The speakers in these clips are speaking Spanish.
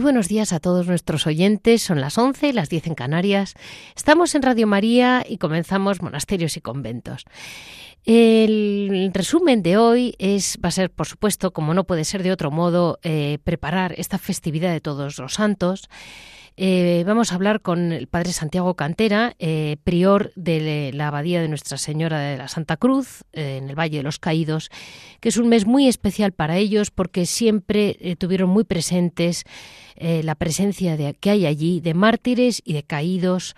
Buenos días a todos nuestros oyentes. Son las 11, las 10 en Canarias. Estamos en Radio María y comenzamos Monasterios y Conventos. El resumen de hoy es, va a ser, por supuesto, como no puede ser de otro modo, eh, preparar esta festividad de todos los santos. Eh, vamos a hablar con el padre Santiago Cantera, eh, prior de la Abadía de Nuestra Señora de la Santa Cruz, eh, en el Valle de los Caídos, que es un mes muy especial para ellos porque siempre tuvieron muy presentes la presencia de, que hay allí de mártires y de caídos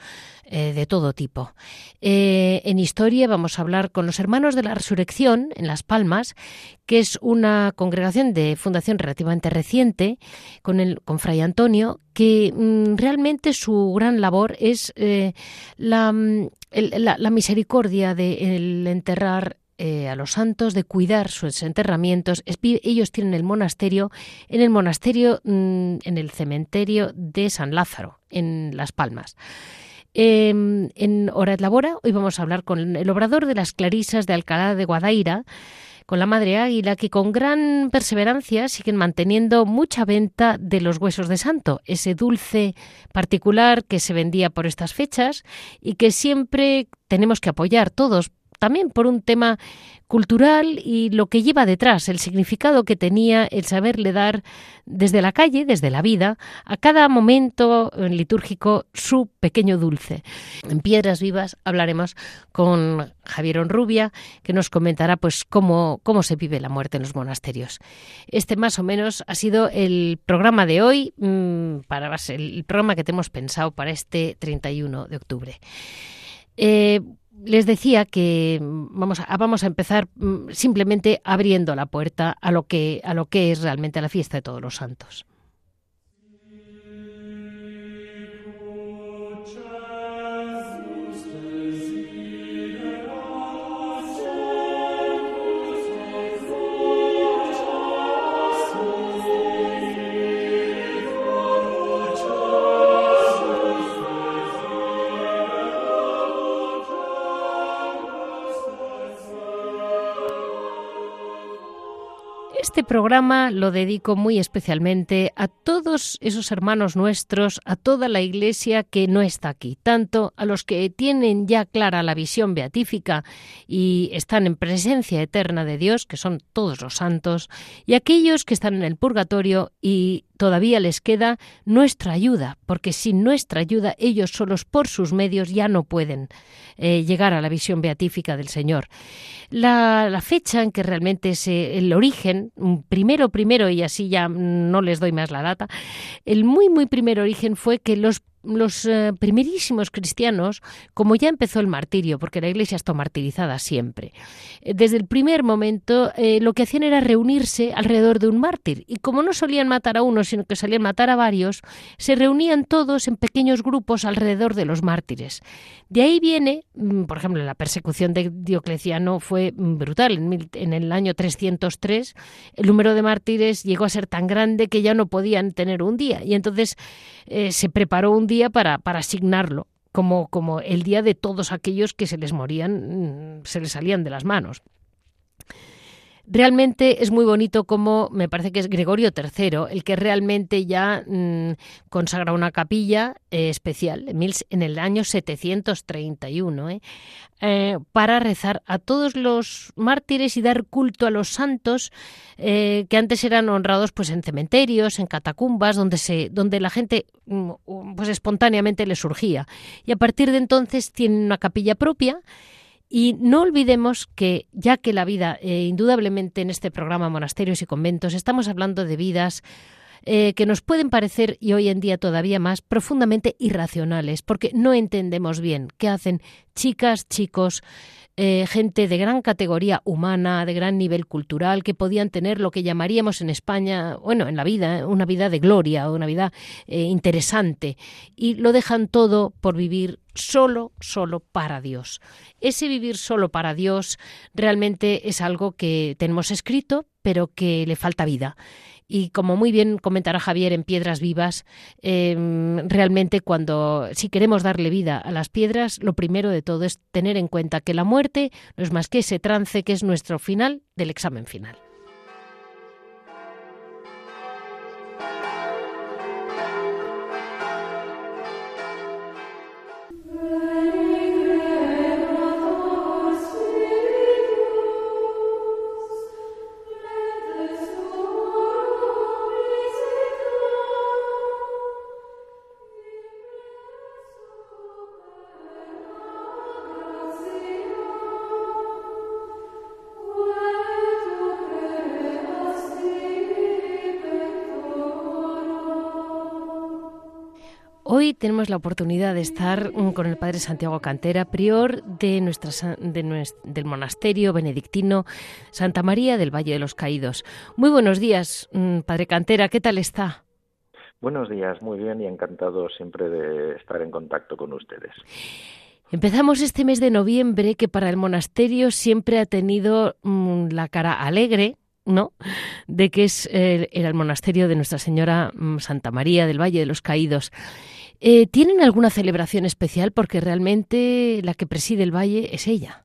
eh, de todo tipo. Eh, en historia vamos a hablar con los Hermanos de la Resurrección en Las Palmas, que es una congregación de fundación relativamente reciente, con, el, con Fray Antonio, que mm, realmente su gran labor es eh, mm, la, misericordia de enterrar a los santos, de cuidar sus enterramientos. Ellos tienen el monasterio en el monasterio, mm, en el cementerio de San Lázaro, en Las Palmas. Em, en Hora de Labora, hoy vamos a hablar con el obrador de las Clarisas de Alcalá de Guadaira, con la Madre Águila, que con gran perseverancia siguen manteniendo mucha venta de los huesos de santo, ese dulce particular que se vendía por estas fechas y que siempre tenemos que apoyar todos también por un tema cultural y lo que lleva detrás, el significado que tenía el saberle dar desde la calle, desde la vida, a cada momento litúrgico su pequeño dulce. En Piedras Vivas hablaremos con Javier Onrubia, que nos comentará pues cómo, cómo se vive la muerte en los monasterios. Este más o menos ha sido el programa de hoy, mm, para el programa que tenemos pensado para este 31 de octubre. Eh, les decía que vamos a, vamos a empezar mm, simplemente abriendo la puerta a lo que a lo que es realmente la fiesta de todos los santos. Este programa lo dedico muy especialmente a todos esos hermanos nuestros, a toda la Iglesia que no está aquí, tanto a los que tienen ya clara la visión beatífica y están en presencia eterna de Dios, que son todos los santos, y aquellos que están en el purgatorio y todavía les queda nuestra ayuda, porque sin nuestra ayuda ellos solos por sus medios ya no pueden eh, llegar a la visión beatífica del Señor. La, fecha en que realmente es el origen, primero, primero, y así ya no les doy más la data, el muy, muy primer origen fue que los los eh, primerísimos cristianos, como ya empezó el martirio, porque la iglesia está martirizada siempre, eh, desde el primer momento eh, lo que hacían era reunirse alrededor de un mártir. Y como no solían matar a uno, sino que solían matar a varios, se reunían todos en pequeños grupos alrededor de los mártires. De ahí viene, mm, por ejemplo, la persecución de Diocleciano fue mm, brutal. En, en el año 303 el número de mártires llegó a ser tan grande que ya no podían tener un día. Y entonces se preparó un día para, para asignarlo como, como el día de todos aquellos que se les morían, mm, se les salían de las manos. Realmente es muy bonito como me parece que es Gregorio III el que realmente ya mm, consagra una capilla eh, especial en el año 731 ¿eh? Eh, para rezar a todos los mártires y dar culto a los santos que antes eran honrados pues en cementerios, en catacumbas, donde se donde la gente mm, pues espontáneamente le surgía y a partir de entonces tienen una capilla propia y no olvidemos que, ya que la vida, eh, indudablemente en este programa Monasterios y Conventos, estamos hablando de vidas eh, que nos pueden parecer, y hoy en día todavía más, profundamente irracionales, porque no entendemos bien qué hacen chicas, chicos, eh, gente de gran categoría humana, de gran nivel cultural, que podían tener lo que llamaríamos en España, bueno, en la vida, una vida de gloria, una vida interesante, y lo dejan todo por vivir solo, solo para Dios. Ese vivir solo para Dios realmente es algo que tenemos escrito, pero que le falta vida. Y como muy bien comentará Javier en Piedras Vivas, em, realmente cuando, si queremos darle vida a las piedras, lo primero de todo es tener en cuenta que la muerte no es más que ese trance que es nuestro final del examen final. Hoy tenemos la oportunidad de estar mm, con el Padre Santiago Cantera, prior de nuestra, del monasterio benedictino Santa María del Valle de los Caídos. Muy buenos días, mm, Padre Cantera, ¿qué tal está? Buenos días, muy bien y encantado siempre de estar en contacto con ustedes. Empezamos este mes de noviembre que para el monasterio siempre ha tenido mm, la cara alegre, ¿no? De que es era el monasterio de Nuestra Señora Santa María del Valle de los Caídos. Eh, ¿Tienen alguna celebración especial? Porque realmente la que preside el valle es ella.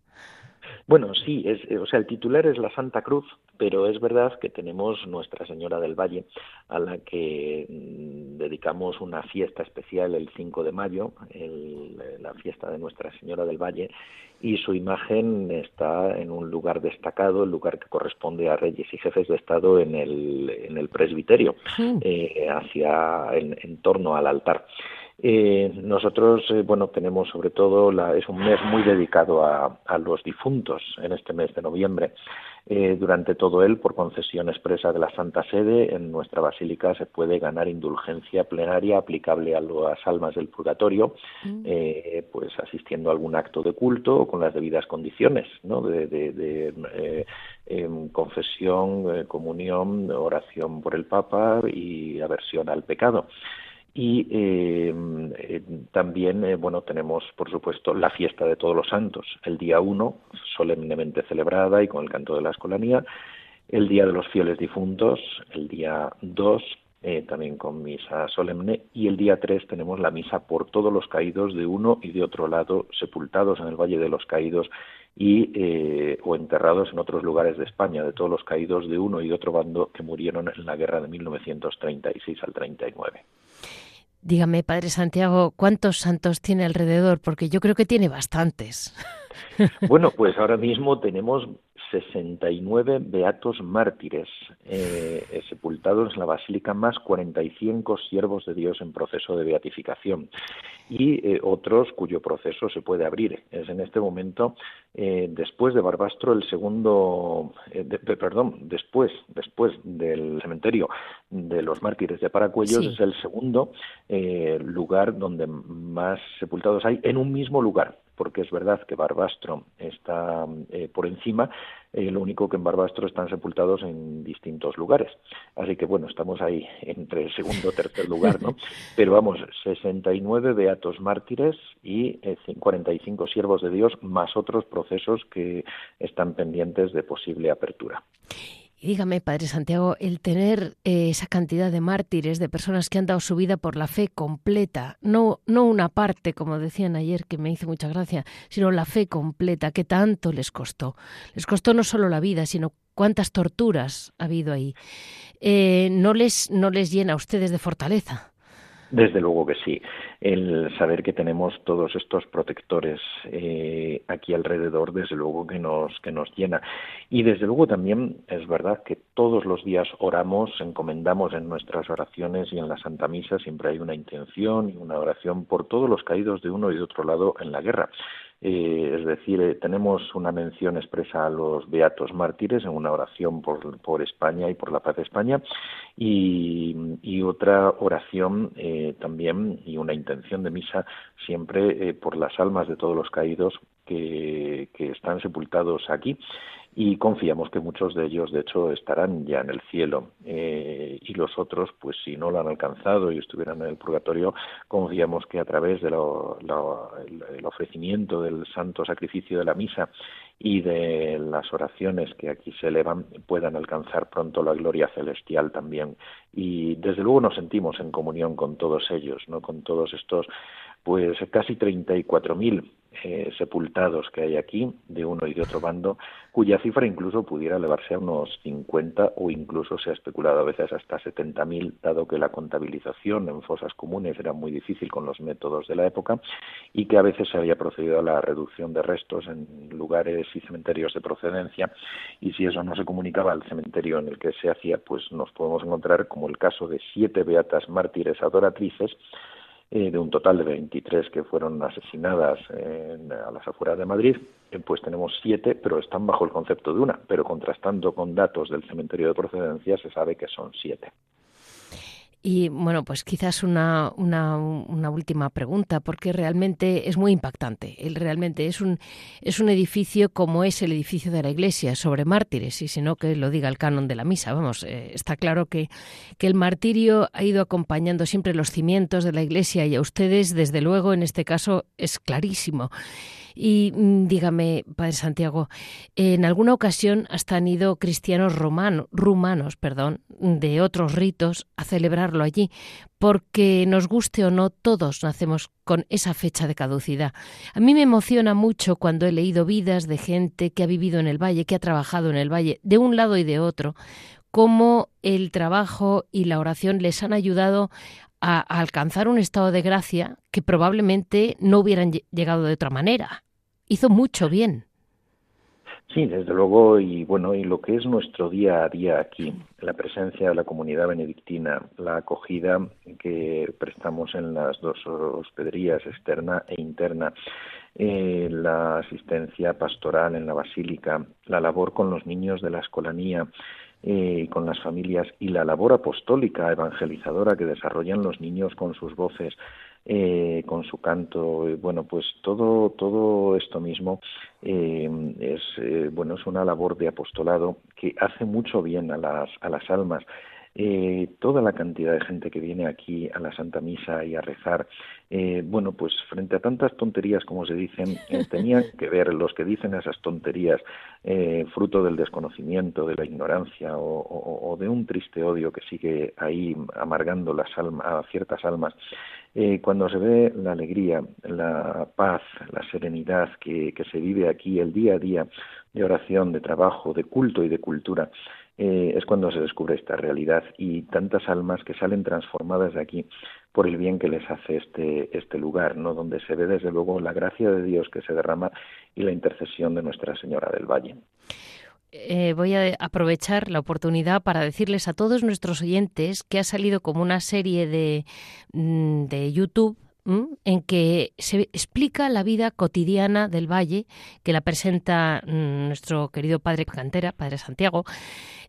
Bueno, sí, es, eh, o sea, el titular es la Santa Cruz, pero es verdad que tenemos Nuestra Señora del Valle, a la que mm, dedicamos una fiesta especial el 5 de mayo, la fiesta de Nuestra Señora del Valle, y su imagen está en un lugar destacado, el lugar que corresponde a reyes y jefes de Estado en el, en el presbiterio, eh, hacia en torno al altar. Eh, nosotros, eh, bueno, tenemos sobre todo, la, es un mes muy dedicado a, a, los difuntos en este mes de noviembre. Eh, durante todo él, por concesión expresa de la Santa Sede, en nuestra basílica se puede ganar indulgencia plenaria aplicable a las almas del purgatorio, mm. eh, pues asistiendo a algún acto de culto o con las debidas condiciones, ¿no? De, de, de em, confesión, comunión, oración por el Papa y aversión al pecado y eh, eh, también eh, bueno tenemos por supuesto la fiesta de todos los santos el día uno solemnemente celebrada y con el canto de la escolanía el día de los fieles difuntos el día dos también con misa solemne y el día tres tenemos la misa por todos los caídos de uno y de otro lado sepultados en el Valle de los Caídos y o enterrados en otros lugares de España, de todos los caídos de uno y de otro bando que murieron en la guerra de 1936 al 39. Dígame, Padre Santiago, ¿cuántos santos tiene alrededor? Porque yo creo que tiene bastantes. Bueno, pues ahora mismo tenemos 69 beatos mártires eh, eh, sepultados en la basílica, más 45 siervos de Dios en proceso de beatificación y eh, otros cuyo proceso se puede abrir. Es en este momento, después de Barbastro, el segundo, perdón, después, después del cementerio de los mártires de Paracuellos, es el segundo lugar donde más sepultados hay en un mismo lugar porque es verdad que Barbastro está eh, por encima, eh, lo único que en Barbastro están sepultados en distintos lugares. Así que bueno, estamos ahí entre el segundo y tercer lugar, ¿no? Pero vamos, 69 beatos mártires y 45 eh, siervos de Dios, más otros procesos que están pendientes de posible apertura. Y dígame, Padre Santiago, el tener eh, esa cantidad de mártires, de personas que han dado su vida por la fe completa, no, no una parte, como decían ayer, que me hizo mucha gracia, sino la fe completa, que tanto les costó. Les costó no solo la vida, sino cuántas torturas ha habido ahí. Eh, ¿no, les, ¿No les llena a ustedes de fortaleza? Desde luego que sí. El saber que tenemos todos estos protectores eh, aquí alrededor, desde luego que nos, que nos llena. Y desde luego también es verdad que todos los días oramos, encomendamos en nuestras oraciones y en la Santa Misa siempre hay una intención y una oración por todos los caídos de uno y de otro lado en la guerra. Eh, es decir, eh, tenemos una mención expresa a los beatos mártires en una oración por, por España y por la paz de España y, otra oración también y una intención de misa siempre por las almas de todos los caídos que, que están sepultados aquí y confiamos que muchos de ellos, de hecho, estarán ya en el cielo eh, y los otros, pues si no lo han alcanzado y estuvieran en el purgatorio, confiamos que a través del ofrecimiento del santo sacrificio de la misa y de las oraciones que aquí se elevan puedan alcanzar pronto la gloria celestial también. Y desde luego nos sentimos en comunión con todos ellos, no con todos estos pues casi 34.000 eh, sepultados que hay aquí, de uno y de otro bando, cuya cifra incluso pudiera elevarse a unos 50 o incluso se ha especulado a veces hasta 70.000, dado que la contabilización en fosas comunes era muy difícil con los métodos de la época y que a veces se había procedido a la reducción de restos en lugares y cementerios de procedencia. Y si eso no se comunicaba al cementerio en el que se hacía, pues nos podemos encontrar como el caso de siete beatas mártires adoratrices eh, de un total de 23 que fueron asesinadas a las afueras de Madrid, eh, pues tenemos siete, pero están bajo el concepto de una, pero contrastando con datos del cementerio de procedencia se sabe que son siete. Y bueno, pues quizás una, una, última pregunta, porque realmente es muy impactante. El, realmente es un, es un edificio como es el edificio de la iglesia, sobre mártires, y si no que lo diga el canon de la misa. Vamos, eh, está claro que, que el martirio ha ido acompañando siempre los cimientos de la iglesia y a ustedes, desde luego, en este caso, es clarísimo. Y mm, dígame, Padre Santiago, en alguna ocasión hasta han ido cristianos romanos, rumanos perdón, de otros ritos a celebrarlo allí, porque nos guste o no, todos nacemos con esa fecha de caducidad. A mí me emociona mucho cuando he leído vidas de gente que ha vivido en el valle, que ha trabajado en el valle, de un lado y de otro, cómo el trabajo y la oración les han ayudado a, alcanzar un estado de gracia que probablemente no hubieran llegado de otra manera hizo mucho bien. Sí, desde luego, y bueno, y lo que es nuestro día a día aquí, la presencia de la comunidad benedictina, la acogida que prestamos en las dos hospederías, externa e interna, eh, la asistencia pastoral en la basílica, la labor con los niños de la escolanía, eh, con las familias y la labor apostólica evangelizadora que desarrollan los niños con sus voces, eh, con su canto, bueno, pues todo todo esto mismo eh, es eh, bueno es una labor de apostolado que hace mucho bien a las a las almas. Toda la cantidad de gente que viene aquí a la Santa Misa y a rezar, bueno, pues frente a tantas tonterías como se dicen, tenían que ver los que dicen esas tonterías fruto del desconocimiento, de la ignorancia o, o, de un triste odio que sigue ahí amargando las almas, a ciertas almas. Eh, cuando se ve la alegría, la paz, la serenidad que, se vive aquí el día a día de oración, de trabajo, de culto y de cultura, eh, es cuando se descubre esta realidad y tantas almas que salen transformadas de aquí por el bien que les hace este, este lugar, ¿no? donde se ve desde luego la gracia de Dios que se derrama y la intercesión de Nuestra Señora del Valle. Eh, voy a aprovechar la oportunidad para decirles a todos nuestros oyentes que ha salido como una serie de, mm, de YouTube en que se explica la vida cotidiana del valle, que la presenta mm, nuestro querido padre Cantera, padre Santiago,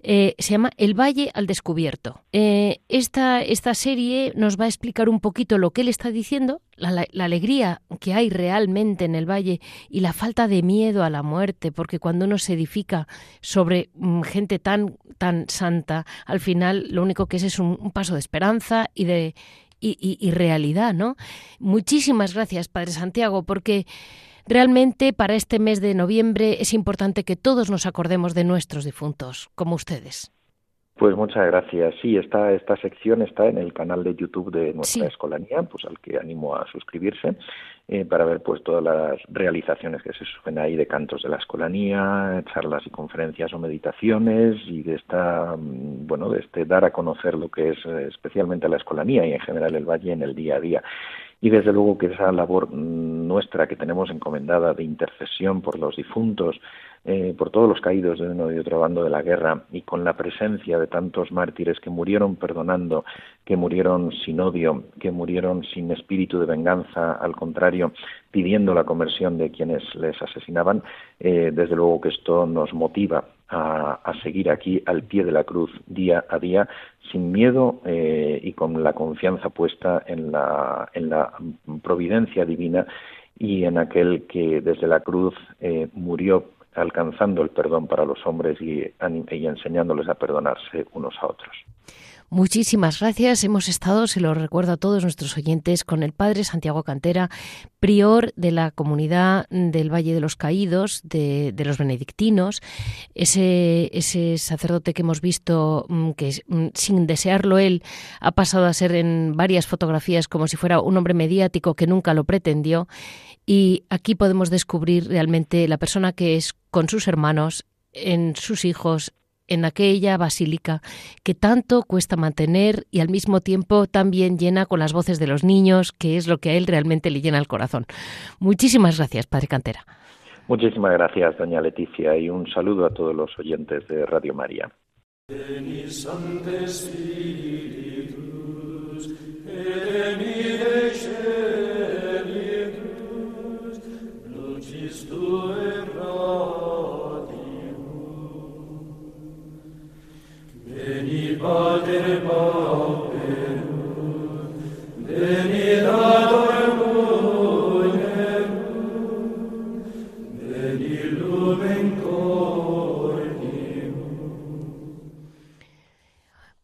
eh, se llama El Valle al Descubierto. Eh, esta, esta serie nos va a explicar un poquito lo que él está diciendo, la, alegría que hay realmente en el valle y la falta de miedo a la muerte, porque cuando uno se edifica sobre mm, gente tan, tan santa, al final lo único que es es un paso de esperanza y de y, realidad, ¿no? Muchísimas gracias, Padre Santiago, porque realmente para este mes de noviembre es importante que todos nos acordemos de nuestros difuntos, como ustedes. Pues muchas gracias. Sí, esta, esta sección está en el canal de YouTube de nuestra escolanía, pues al que animo a suscribirse eh, para ver pues todas las realizaciones que se suben ahí de cantos de la escolanía, charlas y conferencias o meditaciones y de esta mm, bueno de este dar a conocer lo que es eh, especialmente la escolanía y en general el valle en el día a día y desde luego que esa labor nuestra que tenemos encomendada de intercesión por los difuntos eh, por todos los caídos de uno y otro bando de la guerra y con la presencia de tantos mártires que murieron perdonando, que murieron sin odio, que murieron sin espíritu de venganza, al contrario, pidiendo la conversión de quienes les asesinaban, eh, desde luego que esto nos motiva a, seguir aquí al pie de la cruz día a día, sin miedo eh, y con la confianza puesta en la, en la providencia divina y en aquel que desde la cruz murió alcanzando el perdón para los hombres y, y enseñándoles a perdonarse unos a otros. Muchísimas gracias. Hemos estado, se lo recuerdo a todos nuestros oyentes, con el padre Santiago Cantera, prior de la comunidad del Valle de los Caídos, de, los benedictinos, ese, ese, sacerdote que hemos visto mm, que mm, sin desearlo él ha pasado a ser en varias fotografías como si fuera un hombre mediático que nunca lo pretendió. Y aquí podemos descubrir realmente la persona que es con sus hermanos, en sus hijos, en aquella basílica que tanto cuesta mantener y al mismo tiempo también llena con las voces de los niños, que es lo que a él realmente le llena el corazón. Muchísimas gracias, Padre Cantera. Muchísimas gracias, doña Leticia, y un saludo a todos los oyentes de Radio María.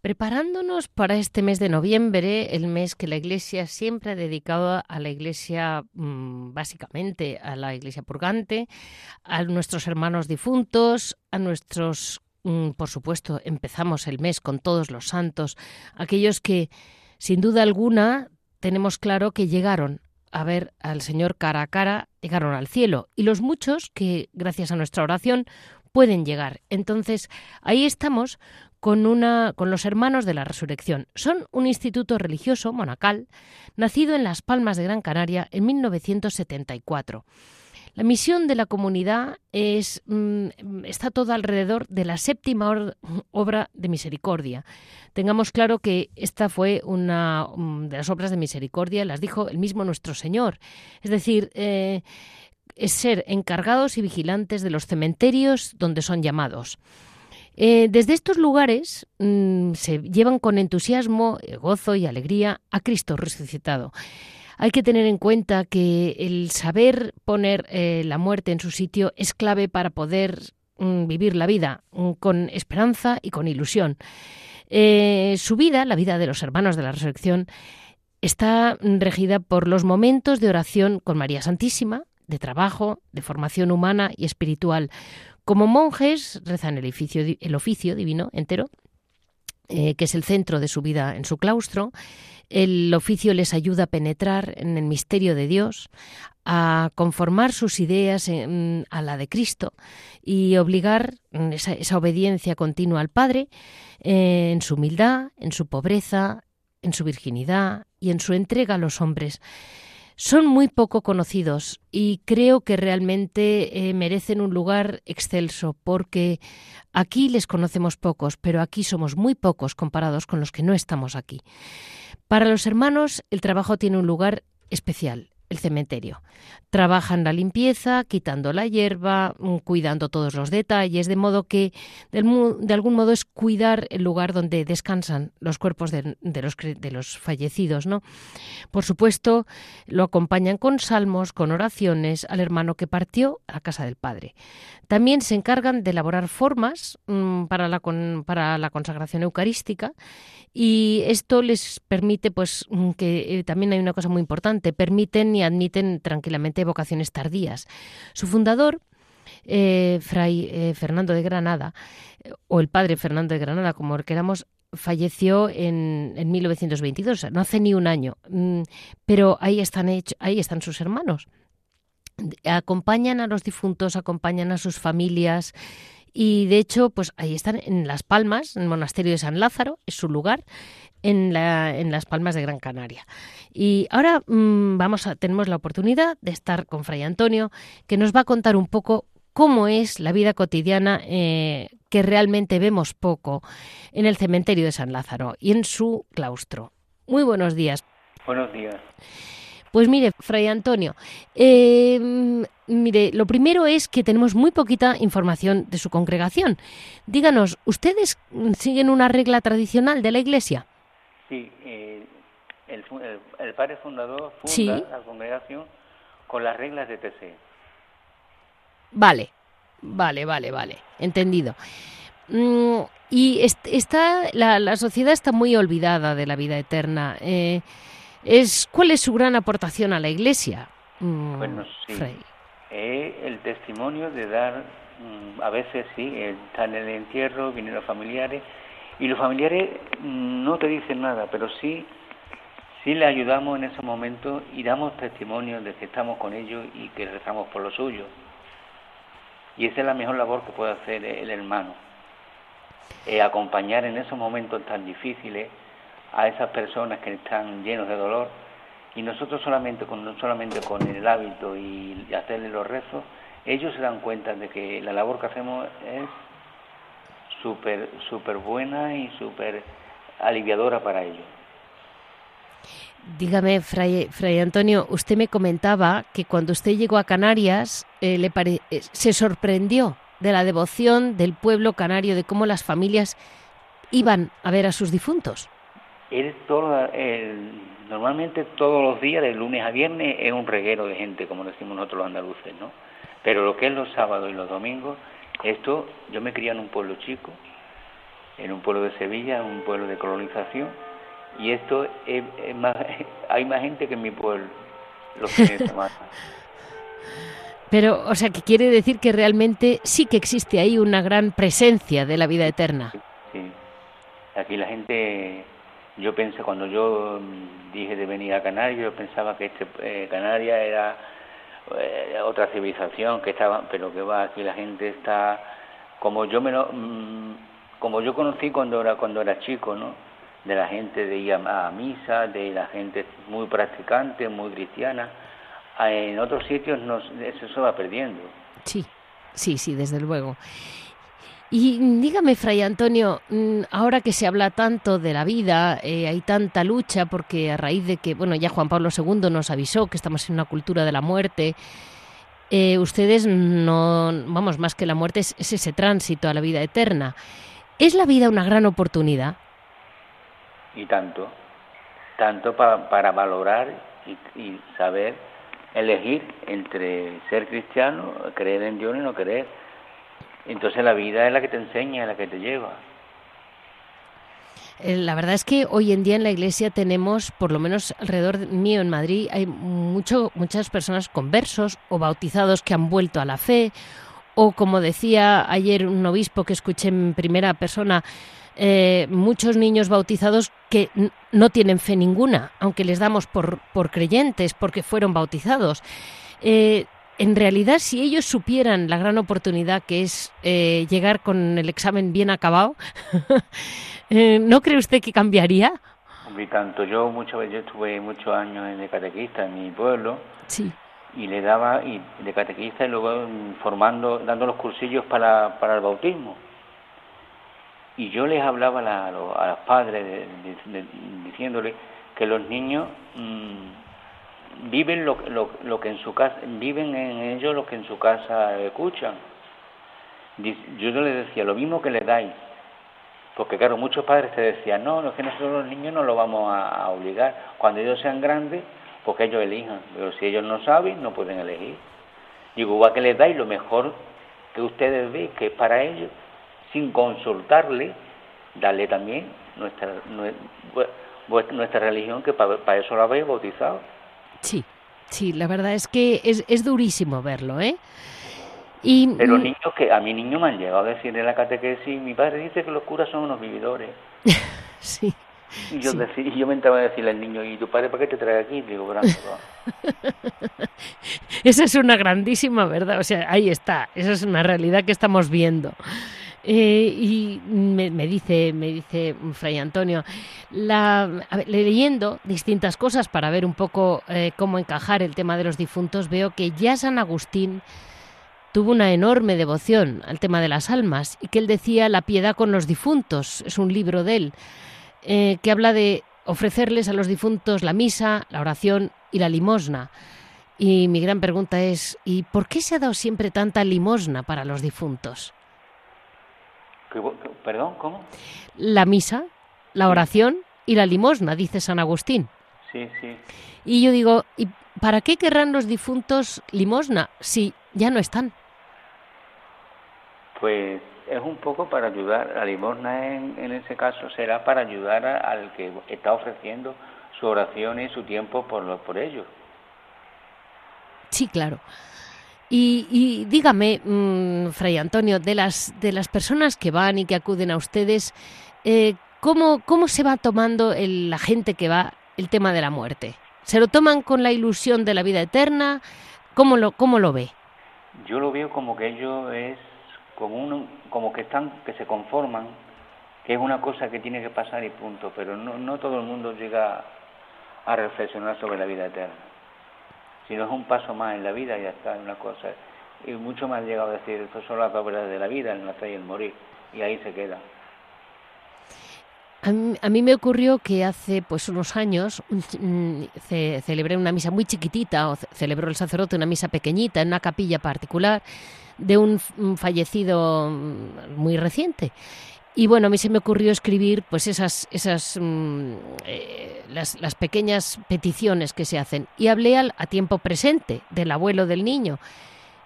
Preparándonos para este mes de noviembre, el mes que la Iglesia siempre ha dedicado a la Iglesia, mm, básicamente a la Iglesia purgante, a nuestros hermanos difuntos, a nuestros por supuesto, empezamos el mes con todos los santos, aquellos que, sin duda alguna, tenemos claro que llegaron a ver al Señor cara a cara, llegaron al cielo, y los muchos que, gracias a nuestra oración, pueden llegar. Entonces, ahí estamos con, una, con los Hermanos de la Resurrección. Son un instituto religioso monacal, nacido en Las Palmas de Gran Canaria en 1974. La misión de la comunidad mm, está toda alrededor de la séptima obra de misericordia. Tengamos claro que esta fue una mm, de las obras de misericordia, las dijo el mismo nuestro Señor. Es decir, eh, es ser encargados y vigilantes de los cementerios donde son llamados. Eh, desde estos lugares mm, se llevan con entusiasmo, gozo y alegría a Cristo resucitado. Hay que tener en cuenta que el saber poner eh, la muerte en su sitio es clave para poder mm, vivir la vida mm, con esperanza y con ilusión. Eh, su vida, la vida de los hermanos de la resurrección, está regida por los momentos de oración con María Santísima, de trabajo, de formación humana y espiritual. Como monjes rezan el oficio, el oficio divino entero, eh, que es el centro de su vida en su claustro, el oficio les ayuda a penetrar en el misterio de Dios, a conformar sus ideas a la de Cristo y obligar esa, obediencia continua al Padre eh, en su humildad, en su pobreza, en su virginidad y en su entrega a los hombres. Son muy poco conocidos y creo que realmente eh, merecen un lugar excelso porque aquí les conocemos pocos, pero aquí somos muy pocos comparados con los que no estamos aquí. Para los hermanos el trabajo tiene un lugar especial, el cementerio. Trabajan la limpieza, quitando la hierba, mm, cuidando todos los detalles, de modo que de, algún modo es cuidar el lugar donde descansan los cuerpos de, los, de los fallecidos. ¿no? Por supuesto, lo acompañan con salmos, con oraciones al hermano que partió a casa del Padre. También se encargan de elaborar formas mm, para, la para la consagración eucarística y esto les permite, pues, mm, que eh, también hay una cosa muy importante, permiten y admiten tranquilamente vocaciones tardías. Su fundador eh, Fray eh, Fernando de Granada, o el padre Fernando de Granada, como queramos, falleció en, en 1922, no hace ni un año, mm, pero ahí están, ahí están sus hermanos. Acompañan a los difuntos, acompañan a sus familias, y de hecho, pues ahí están en Las Palmas, en el monasterio de San Lázaro, es su lugar, en, la, en Las Palmas de Gran Canaria. Y ahora mm, vamos a, tenemos la oportunidad de estar con Fray Antonio, que nos va a contar un poco cómo es la vida cotidiana eh, que realmente vemos poco en el cementerio de San Lázaro y en su claustro. Muy buenos días. Buenos días. Pues mire, Fray Antonio, eh, mire, lo primero es que tenemos muy poquita información de su congregación. Díganos, ¿ustedes siguen una regla tradicional de la Iglesia? Sí, eh, el, padre fundador funda la congregación con las reglas de TC. Vale, vale, vale, vale, entendido. Mm, y está, la, la, sociedad está muy olvidada de la vida eterna. Eh, es, ¿Cuál es su gran aportación a la Iglesia? Mm, bueno, sí. el testimonio de dar, mm, a veces sí, está en el entierro, vienen los familiares, y los familiares mm, no te dicen nada, pero sí, sí le ayudamos en ese momento y damos testimonio de que estamos con ellos y que rezamos por lo suyo. Y esa es la mejor labor que puede hacer el hermano, eh, acompañar en esos momentos tan difíciles a esas personas que están llenos de dolor. Y nosotros solamente con solamente con el hábito y hacerle los rezos ellos se dan cuenta de que la labor que hacemos es súper súper buena y súper aliviadora para ellos. Dígame, Fray, Antonio, usted me comentaba que cuando usted llegó a Canarias eh, le eh, se sorprendió de la devoción del pueblo canario, de cómo las familias iban a ver a sus difuntos todo, normalmente todos los días, de lunes a viernes, es un reguero de gente, como decimos nosotros los andaluces, ¿no? Pero lo que es los sábados y los domingos, esto, yo me crié en un pueblo chico, en un pueblo de Sevilla, en un pueblo de colonización, y esto es, más, hay más gente que en mi pueblo, los fines de semana. Pero, o sea, que quiere decir que realmente sí que existe ahí una gran presencia de la vida eterna. Sí, aquí la gente yo pensé, cuando yo dije de venir a Canarias, yo pensaba que este eh, Canarias era eh, otra civilización, que estaba, pero que va, aquí la gente está, como yo me mm, como yo conocí cuando era, cuando era chico, ¿no? De la gente de ir a, misa, de la gente muy practicante, muy cristiana. En otros sitios eso se va perdiendo. Sí, sí, sí, desde luego. Y dígame, Fray Antonio, mm, ahora que se habla tanto de la vida, eh, hay tanta lucha, porque a raíz de que, bueno, ya Juan Pablo II nos avisó que estamos en una cultura de la muerte, eh, ustedes no, vamos, más que la muerte es, ese tránsito a la vida eterna. ¿Es la vida una gran oportunidad? Y tanto, tanto para valorar y, y saber elegir entre ser cristiano, creer en Dios y no creer entonces la vida es la que te enseña, la que te lleva. Eh, la verdad es que hoy en día en la iglesia tenemos, por lo menos alrededor mío en Madrid, hay mucho, muchas personas conversos o bautizados que han vuelto a la fe, o como decía ayer un obispo que escuché en primera persona, eh, muchos niños bautizados que no tienen fe ninguna, aunque les damos por, por creyentes porque fueron bautizados. Eh, en realidad, si ellos supieran la gran oportunidad que es eh, llegar con el examen bien acabado, eh, ¿no cree usted que cambiaría? Y tanto, yo muchas veces, yo estuve muchos años en de catequista en mi pueblo. Sí. Y le daba, y de catequista y luego formando, dando los cursillos para, para el bautismo. Y yo les hablaba a, a los padres diciéndoles que los niños mm, viven lo, lo, lo, que en su casa viven en ellos lo que en su casa escuchan. Yo les decía lo mismo que le dais porque claro muchos padres te decían no es que nosotros los niños no lo vamos a, obligar cuando ellos sean grandes porque ellos elijan pero si ellos no saben no pueden elegir. Digo igual que les dais lo mejor que ustedes ven que es para ellos sin consultarle darle también nuestra nuestra religión que para, para eso la habéis bautizado Sí, sí, la verdad es que es, es durísimo verlo, ¿eh? Y, Pero niños que a mi niño me han llegado a decir en la catequesis, mi padre dice que los curas son unos vividores. sí. Y yo, yo me entraba a decirle al niño, ¿y tu padre para qué te trae aquí? Digo, Esa es una grandísima verdad, o sea, ahí está, esa es una realidad que estamos viendo. Eh, y me, dice, me dice Fray Antonio, leyendo distintas cosas para ver un poco eh, cómo encajar el tema de los difuntos, veo que ya San Agustín tuvo una enorme devoción al tema de las almas y que él decía La piedad con los difuntos, es un libro de él, eh, que habla de ofrecerles a los difuntos la misa, la oración y la limosna. Y mi gran pregunta es, ¿y por qué se ha dado siempre tanta limosna para los difuntos? ¿Perdón? ¿Cómo? La misa, la oración y la limosna, dice San Agustín. Sí, sí. Y yo digo, ¿y para qué querrán los difuntos limosna si ya no están? Pues es un poco para ayudar, la limosna en, en ese caso será para ayudar al que está ofreciendo su oración y su tiempo por, por ellos. Sí, claro. Y, dígame, mm, Fray Antonio, de las, de las personas que van y que acuden a ustedes, eh, ¿cómo, ¿cómo se va tomando la gente que va el tema de la muerte? ¿Se lo toman con la ilusión de la vida eterna? ¿Cómo lo, cómo lo ve? Yo lo veo como que ellos es como, uno, como que, están, que se conforman, que es una cosa que tiene que pasar y punto, pero no, no todo el mundo llega a reflexionar sobre la vida eterna sino es un paso más en la vida ya está, una cosa. Y mucho más llegado a decir, esto son las obras de la vida, el nacer y el morir, y ahí se queda. A mí, me ocurrió que hace pues unos años celebré una misa muy chiquitita, o celebró el sacerdote una misa pequeñita en una capilla particular de un fallecido mm, muy reciente. Y bueno, a mí se me ocurrió escribir pues esas, esas mm, eh, las, las, pequeñas peticiones que se hacen. Y hablé al, a tiempo presente del abuelo del niño.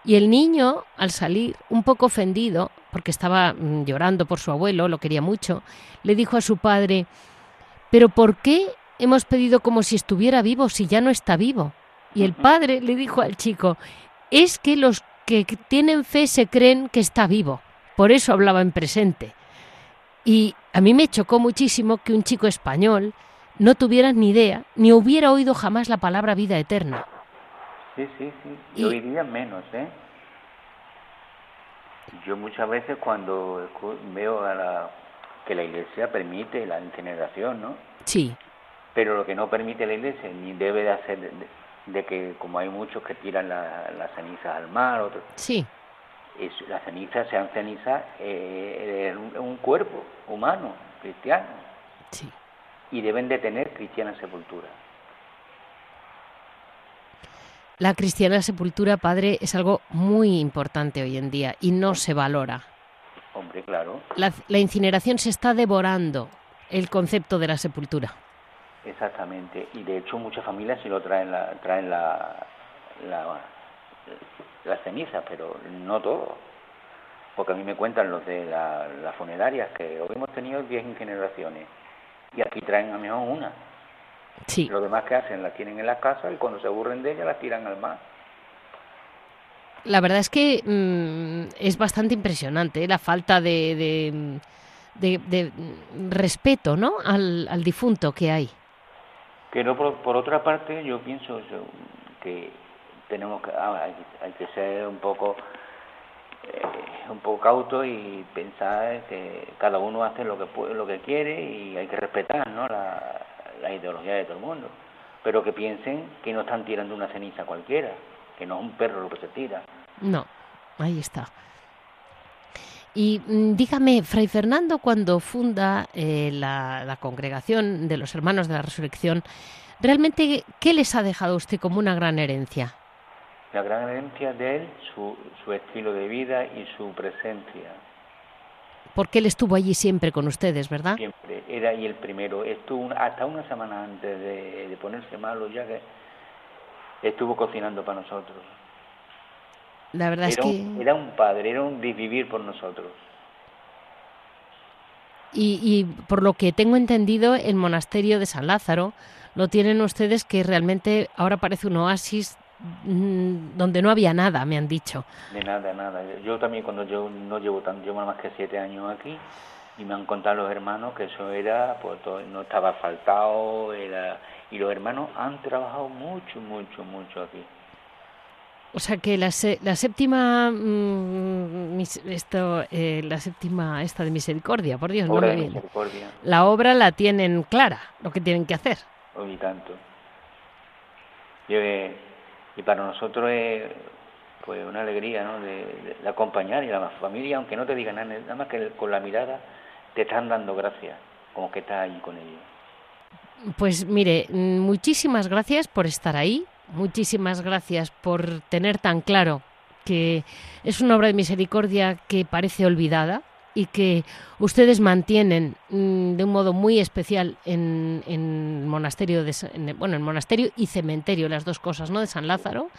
Y el niño, al salir, un poco ofendido, porque estaba mm, llorando por su abuelo, lo quería mucho, le dijo a su padre, pero ¿por qué hemos pedido como si estuviera vivo si ya no está vivo? Y el padre le dijo al chico, es que los que tienen fe se creen que está vivo. Por eso hablaba en presente. Y a mí me chocó muchísimo que un chico español no tuviera ni idea, ni hubiera oído jamás la palabra vida eterna. Sí, sí, sí. Y oiría menos, ¿eh? Yo muchas veces cuando veo a la, que la iglesia permite la incineración, ¿no? Sí. Pero lo que no permite la iglesia, ni debe de hacer, de, que como hay muchos que tiran las cenizas al mar, otros. Sí las cenizas sean cenizas eh, en un cuerpo humano, cristiano. Sí. Y deben de tener cristiana sepultura. La cristiana sepultura, padre, es algo muy importante hoy en día y no se valora. Hombre, claro. La, incineración se está devorando el concepto de la sepultura. Exactamente. Y de hecho muchas familias se lo traen la, traen la, la las cenizas, pero no todo. Porque a mí me cuentan los de las la funerarias que hoy hemos tenido 10 generaciones y aquí traen a mejor una. Sí. Lo demás que hacen las tienen en la casa y cuando se aburren de ellas las tiran al mar. La verdad es que mm, es bastante impresionante ¿eh? la falta de, de, de, respeto ¿no? al, al, difunto que hay. Que no, por, por otra parte, yo pienso que tenemos que ah, hay, que ser un poco eh, un poco cauto y pensar que cada uno hace lo que puede, lo que quiere y hay que respetar ¿no? la, la ideología de todo el mundo pero que piensen que no están tirando una ceniza cualquiera que no es un perro lo que se tira no ahí está y mm, dígame, Fray Fernando, cuando funda eh, la, la, congregación de los hermanos de la resurrección, ¿realmente qué les ha dejado usted como una gran herencia? La gran herencia de él, su, su estilo de vida y su presencia. Porque él estuvo allí siempre con ustedes, ¿verdad? Siempre, era ahí el primero. Estuvo hasta una semana antes de, ponerse malo ya que estuvo cocinando para nosotros. La verdad es que... era un padre, era un vivir por nosotros. Y, y, por lo que tengo entendido, el monasterio de San Lázaro lo tienen ustedes que realmente ahora parece un oasis donde no había nada, me han dicho. De nada, nada. Yo también cuando yo no llevo tan, llevo más que siete años aquí y me han contado los hermanos que eso era, pues no estaba faltado, era, y los hermanos han trabajado mucho, mucho, mucho aquí. O sea que la, la séptima mm, esto, eh, la séptima esta de misericordia, por Dios, no me viene. La obra la tienen clara, lo que tienen que hacer. Y tanto. Y, y para nosotros es pues una alegría. De, acompañar y la familia, aunque no te digan nada, nada más que con la mirada te están dando gracias, como que estás ahí con ellos. Pues mire, muchísimas gracias por estar ahí, Muchísimas gracias por tener tan claro que es una obra de misericordia que parece olvidada y que ustedes mantienen mm, de un modo muy especial en, en monasterio de, bueno en monasterio y cementerio las dos cosas no de San Lázaro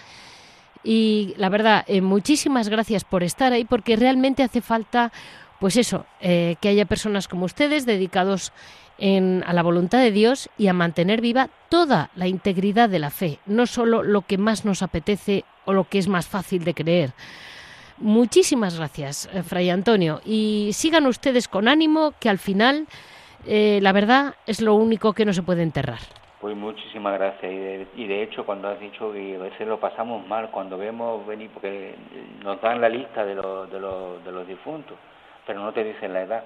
y la verdad eh, muchísimas gracias por estar ahí porque realmente hace falta pues eso eh, que haya personas como ustedes dedicados a la voluntad de Dios y a mantener viva toda la integridad de la fe, no solo lo que más nos apetece o lo que es más fácil de creer. Muchísimas gracias, eh, Fray Antonio, y sigan ustedes con ánimo, que al final eh, la verdad es lo único que no se puede enterrar. Pues muchísimas gracias. Y de, hecho, cuando has dicho que a veces lo pasamos mal, cuando vemos venir, porque nos dan la lista de los, de los, de los difuntos, pero no te dicen la edad.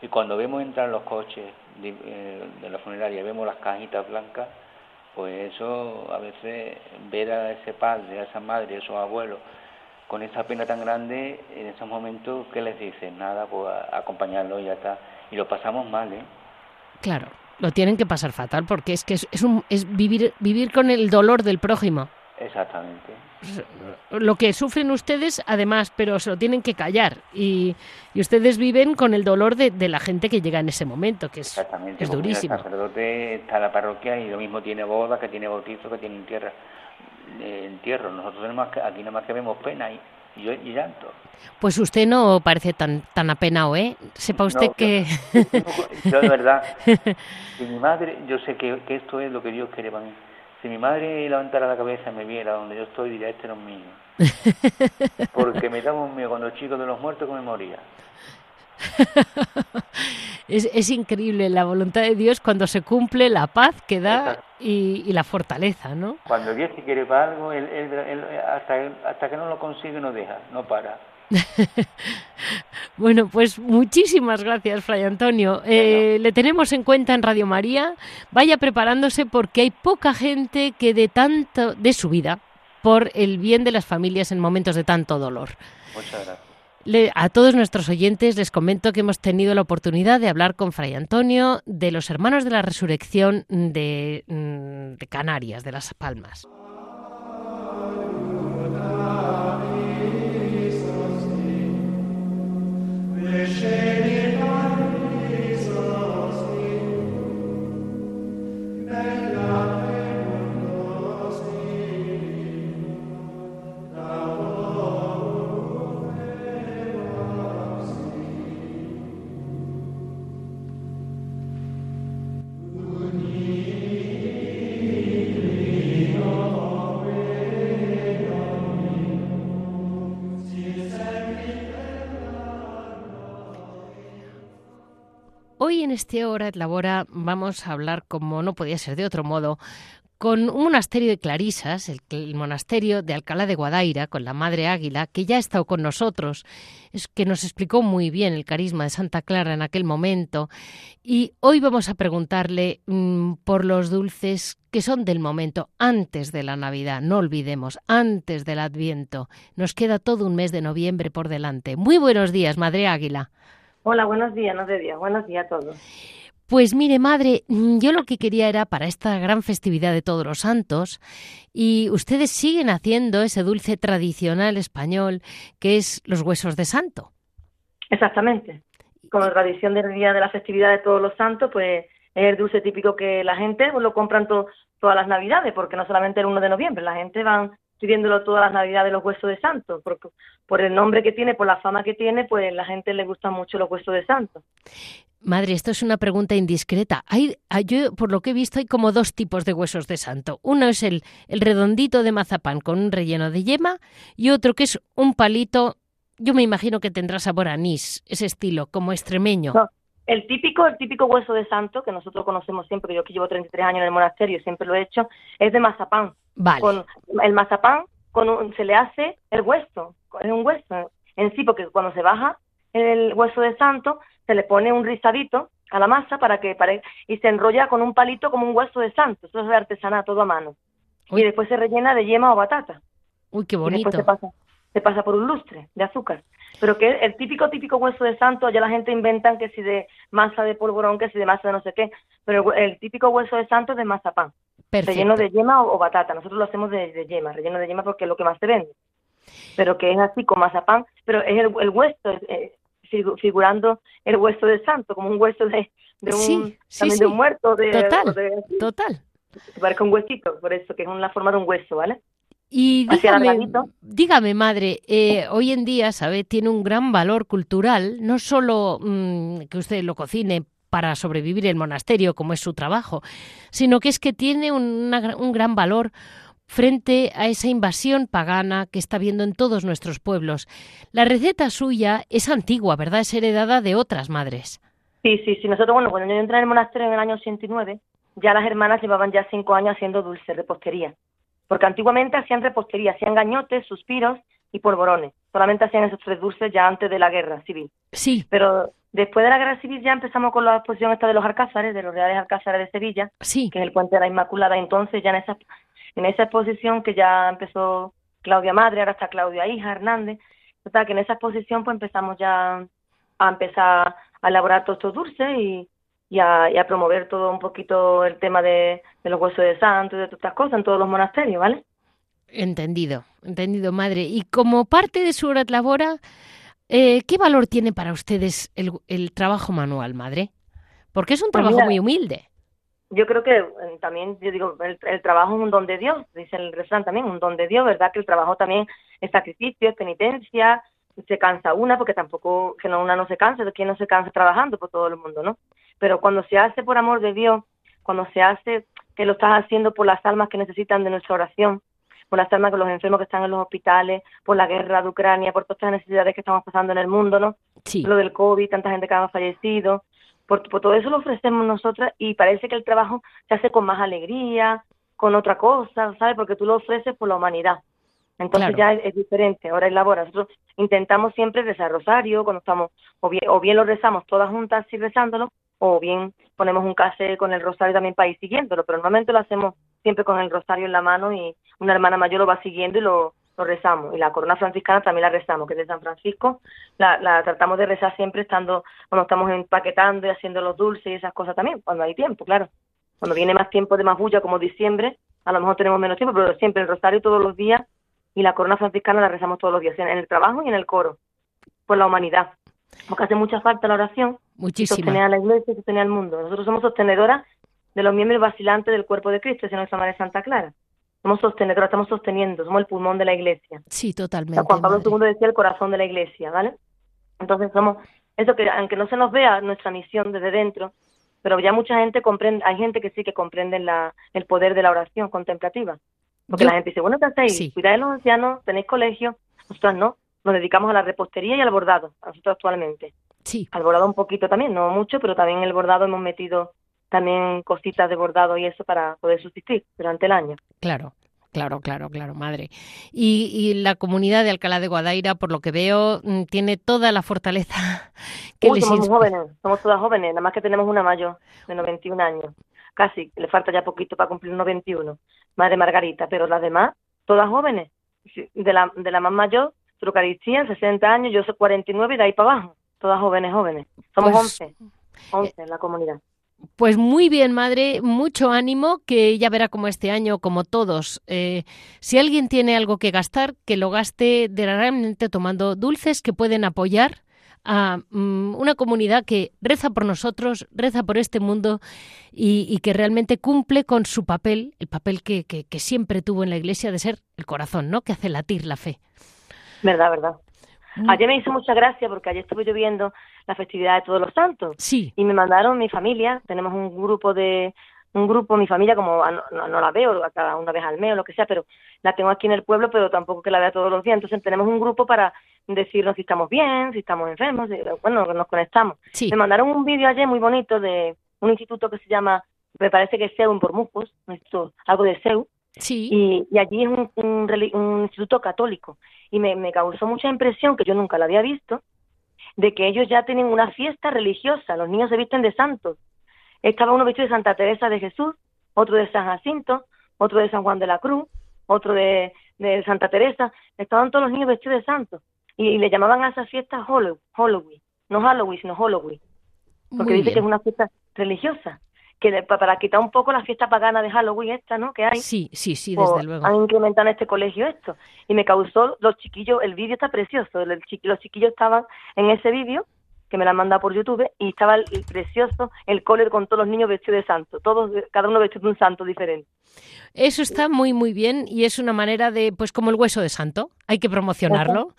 Y cuando vemos entrar los coches eh, de, la funeraria, vemos las cajitas blancas, pues eso a veces ver a ese padre, a esa madre, a esos abuelos con esa pena tan grande, en esos momentos, ¿qué les dicen? Nada, pues acompañarlo y ya está. Y lo pasamos mal, ¿eh? Claro, lo tienen que pasar fatal porque es que es, es, un, es vivir, vivir con el dolor del prójimo. Exactamente. Lo que sufren ustedes, además, pero se lo tienen que callar. Y, y ustedes viven con el dolor de, de, la gente que llega en ese momento, que es, es durísimo. El sacerdote está en la parroquia y lo mismo tiene boda, que tiene bautizo, que tiene entierro. Eh, entierro. Nosotros tenemos aquí nada más que vemos pena y, y, y llanto. Pues usted no parece tan tan apenado, ¿eh? Sepa usted que... Yo, de verdad, y mi madre, yo sé que, que esto es lo que Dios quiere para mí si mi madre levantara la cabeza y me viera donde yo estoy, diría, este no es mío. Porque me daba un miedo cuando chico de los muertos que me moría. es, es, increíble la voluntad de Dios cuando se cumple la paz que da y, la fortaleza, ¿no? Cuando Dios quiere para algo, él, hasta, hasta que no lo consigue no deja, no para. bueno, pues muchísimas gracias, Fray Antonio. Eh, le tenemos en cuenta en Radio María. Vaya preparándose porque hay poca gente que de tanto de su vida por el bien de las familias en momentos de tanto dolor. Muchas gracias. A todos nuestros oyentes les comento que hemos tenido la oportunidad de hablar con Fray Antonio de los Hermanos de la Resurrección de, mm, Canarias, de Las Palmas. En este Hora et Labora vamos a hablar, como no podía ser de otro modo, con un monasterio de clarisas, el, monasterio de Alcalá de Guadaira, con la Madre Águila, que ya ha estado con nosotros, es que nos explicó muy bien el carisma de Santa Clara en aquel momento. Y hoy vamos a preguntarle mm, por los dulces que son del momento, antes de la Navidad, no olvidemos, antes del Adviento. Nos queda todo un mes de noviembre por delante. Muy buenos días, Madre Águila. Hola, buenos días, no de día, buenos días a todos. Pues mire, madre, mm, yo lo que quería era para esta gran festividad de todos los santos, y ustedes siguen haciendo ese dulce tradicional español que es los huesos de santo. Exactamente. Como tradición del día de la festividad de todos los santos, pues es el dulce típico que la gente pues, lo compran todas las navidades, porque no solamente el 1 de noviembre, la gente van pidiéndolo todas las navidades los huesos de santo, porque por el nombre que tiene, por la fama que tiene, pues la gente le gusta mucho los huesos de santo. Madre, esto es una pregunta indiscreta. Hay, yo, por lo que he visto, hay como dos tipos de huesos de santo. Uno es el, el redondito de mazapán con un relleno de yema y otro que es un palito, yo me imagino que tendrá sabor a anís, ese estilo, como extremeño. El típico, el típico hueso de santo que nosotros conocemos siempre, yo que llevo 33 años en el monasterio, siempre lo he hecho, es de mazapán. Vale. Con el mazapán con se le hace el hueso, es un hueso en sí, porque cuando se baja el hueso de santo, se le pone un rizadito a la masa para que pare y se enrolla con un palito como un hueso de santo. Eso es de artesanato todo a mano. Y después se rellena de yema o batata. Uy, qué bonito. Y después se pasa, se pasa por un lustre de azúcar. Pero que el típico, típico hueso de santo, ya la gente inventan que si de masa de polvorón, que si de masa de no sé qué. Pero el, típico hueso de santo es de mazapán. Perfecto. Relleno de yema o, batata. Nosotros lo hacemos de, yema, relleno de yema porque es lo que más se vende. Pero que es así con mazapán. Pero es el, el hueso, figurando el hueso de santo, como un hueso de, un, también de un muerto. De, total, total. Parece un huesito, por eso, que es una forma de un hueso, ¿vale? Y dígame, dígame, madre, eh, hoy en día, ¿sabe? Tiene un gran valor cultural, no solo mm, que usted lo cocine para sobrevivir el monasterio, como es su trabajo, sino que es que tiene un gran valor frente a esa invasión pagana que está viendo en todos nuestros pueblos. La receta suya es antigua, ¿verdad? Es heredada de otras madres. Sí, sí, sí. Nosotros, bueno, cuando yo entré en el monasterio en el año 89, ya las hermanas llevaban ya cinco años haciendo dulce, repostería. Porque antiguamente hacían repostería, hacían gañotes, suspiros y polvorones. Solamente hacían esos tres dulces ya antes de la guerra civil. Sí. Pero después de la guerra civil ya empezamos con la exposición esta de los alcázares, de los reales alcázares de Sevilla, sí. que es el puente de la Inmaculada. Entonces ya en esa en esa exposición que ya empezó Claudia Madre, ahora está Claudia Hija, Hernández, que en esa exposición pues empezamos ya a empezar a elaborar todos estos dulces y, a, promover todo un poquito el tema de, los huesos de santo y de todas estas cosas en todos los monasterios, ¿vale? Entendido, entendido, madre. Y como parte de su labora, eh, ¿qué valor tiene para ustedes el, trabajo manual, madre? Porque es un pues trabajo muy humilde yo creo que eh, también, yo digo, el, trabajo es un don de Dios, dice el refrán también, un don de Dios, ¿verdad? Que el trabajo también es sacrificio, es penitencia, se cansa una, porque tampoco, que no, una no se cansa, de quien no se cansa trabajando por todo el mundo, ¿no? Pero cuando se hace por amor de Dios, cuando se hace que lo estás haciendo por las almas que necesitan de nuestra oración, por las almas de los enfermos que están en los hospitales, por la guerra de Ucrania, por todas estas necesidades que estamos pasando en el mundo, ¿no? Sí. Lo del COVID, tanta gente que ha fallecido, por, todo eso lo ofrecemos nosotras y parece que el trabajo se hace con más alegría, con otra cosa, ¿sabes? Porque tú lo ofreces por la humanidad. Entonces ya es, diferente. Ahora en labor, nosotros intentamos siempre rezar rosario cuando estamos, o bien, o bien lo rezamos todas juntas y rezándolo, o bien ponemos un case con el rosario también para ir siguiéndolo, pero normalmente lo hacemos siempre con el rosario en la mano y una hermana mayor lo va siguiendo y lo, rezamos. Y la corona franciscana también la rezamos, que es de San Francisco. La, la tratamos de rezar siempre estando, cuando estamos empaquetando y haciendo los dulces y esas cosas también, cuando hay tiempo, claro. Cuando viene más tiempo de más bulla, como diciembre, a lo mejor tenemos menos tiempo, pero siempre el rosario todos los días y la corona franciscana la rezamos todos los días, en el trabajo y en el coro, por la humanidad. Porque hace mucha falta la oración. Muchísima. Sostener a la iglesia y sostener al mundo. Nosotros somos sostenedoras de los miembros vacilantes del cuerpo de Cristo, si no Madre Santa Clara somos sostenedores, estamos sosteniendo, somos el pulmón de la iglesia. Sí, totalmente. Juan Pablo II decía el corazón de la iglesia, ¿vale? Entonces somos, eso que aunque no se nos vea nuestra misión desde dentro, pero ya mucha gente comprende, hay gente que sí que comprende la, el poder de la oración contemplativa. Porque la gente dice, bueno, ¿qué hacéis? Sí. Cuidáis los ancianos, tenéis colegio, nosotros no, nos dedicamos a la repostería y al bordado, nosotros actualmente. Sí. Al bordado un poquito también, no mucho, pero también el bordado hemos metido también cositas de bordado y eso para poder subsistir durante el año. Claro. Claro, claro, claro, madre. Y, la comunidad de Alcalá de Guadaira, por lo que veo, mm, tiene toda la fortaleza que les somos jóvenes, somos todas jóvenes, nada más que tenemos una mayor de 91 años. Casi, le falta ya poquito para cumplir 91. Madre Margarita, pero las demás, todas jóvenes. De la, de la más mayor, Trucaristía, 60 años, yo soy 49 y de ahí para abajo. Todas jóvenes, jóvenes. Somos 11, pues 11 en la comunidad. Pues muy bien, madre, mucho ánimo, que ya verá como este año, como todos, eh, si alguien tiene algo que gastar, que lo gaste realmente tomando dulces que pueden apoyar a mm, una comunidad que reza por nosotros, reza por este mundo y, que realmente cumple con su papel, el papel que, que, que, siempre tuvo en la Iglesia de ser el corazón, ¿no? Que hace latir la fe. Verdad, verdad. Mm. Ayer me hizo mucha gracia porque ayer estuve yo viendo la festividad de Todos los Santos. Sí. Y me mandaron mi familia, tenemos un grupo de un grupo, mi familia como no, no, la veo cada una vez al mes o lo que sea, pero la tengo aquí en el pueblo, pero tampoco que la vea todos los días. Entonces tenemos un grupo para decirnos si estamos bien, si estamos enfermos, bueno, nos conectamos. Sí. Me mandaron un vídeo ayer muy bonito de un instituto que se llama, me parece que es SEU en Bormujos, algo de SEU, Sí. Y, y allí es un, un, instituto católico. Y me, me causó mucha impresión, que yo nunca la había visto, de que ellos ya tienen una fiesta religiosa. Los niños se visten de santos. Estaba uno vestido de Santa Teresa de Jesús, otro de San Jacinto, otro de San Juan de la Cruz, otro de, de Santa Teresa. Estaban todos los niños vestidos de santos. Y, le llamaban a esa fiesta Halloween. No Halloween, sino Halloween. Porque dice que es una fiesta religiosa que para quitar un poco la fiesta pagana de Halloween esta, ¿no? Que hay. Sí, sí, sí, pues, desde luego. Han incrementado en este colegio esto. Y me causó, los chiquillos, el vídeo está precioso, los chiquillos estaban en ese vídeo, que me la han mandado por YouTube, y estaba el, precioso, el cole con todos los niños vestidos de santo, todos, cada uno vestido de un santo diferente. Eso está muy, muy bien y es una manera de, pues como el hueso de santo, hay que promocionarlo.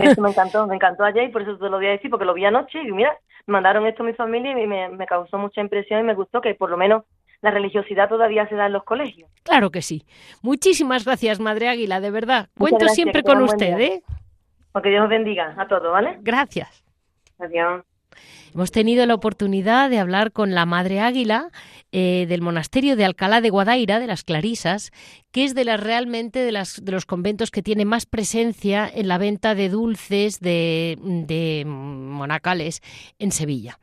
Eso, me encantó, me encantó ayer y por eso te lo voy a decir, porque lo vi anoche y mira, mandaron esto a mi familia y me, me causó mucha impresión y me gustó que por lo menos la religiosidad todavía se da en los colegios. Claro que sí. Muchísimas gracias, Madre Águila, de verdad. Cuento siempre con usted, ¿eh? Porque Dios os bendiga a todos, ¿vale? Gracias. Adiós. Hemos tenido la oportunidad de hablar con la Madre Águila eh, del monasterio de Alcalá de Guadaira, de las Clarisas, que es de las realmente de, las, los conventos que tiene más presencia en la venta de dulces de monacales en Sevilla.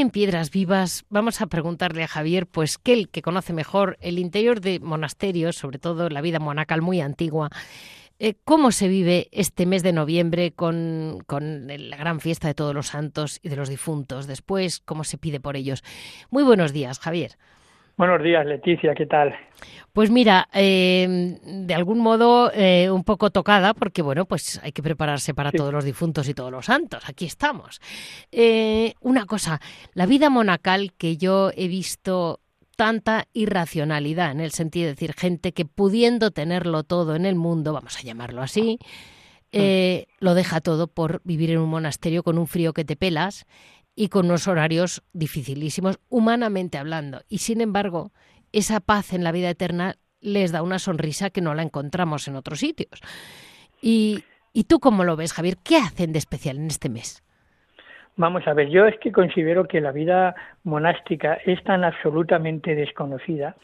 En Piedras Vivas vamos a preguntarle a Javier, pues que él que conoce mejor el interior de monasterios, sobre todo la vida monacal muy antigua, eh, ¿cómo se vive este mes de noviembre con, con, la gran fiesta de todos los santos y de los difuntos? Después, ¿cómo se pide por ellos? Muy buenos días, Javier. Buenos días, Leticia, ¿qué tal? Pues mira, eh, de algún modo eh, un poco tocada, porque bueno, pues hay que prepararse para todos los difuntos y todos los santos. Aquí estamos. Eh, una cosa, la vida monacal que yo he visto tanta irracionalidad, en el sentido de decir, gente que pudiendo tenerlo todo en el mundo, vamos a llamarlo así, mm. lo deja todo por vivir en un monasterio con un frío que te pelas y con unos horarios dificilísimos, humanamente hablando. Y sin embargo, esa paz en la vida eterna les da una sonrisa que no la encontramos en otros sitios. Y, ¿Y tú cómo lo ves, Javier? ¿Qué hacen de especial en este mes? Vamos a ver, yo es que considero que la vida monástica es tan absolutamente desconocida,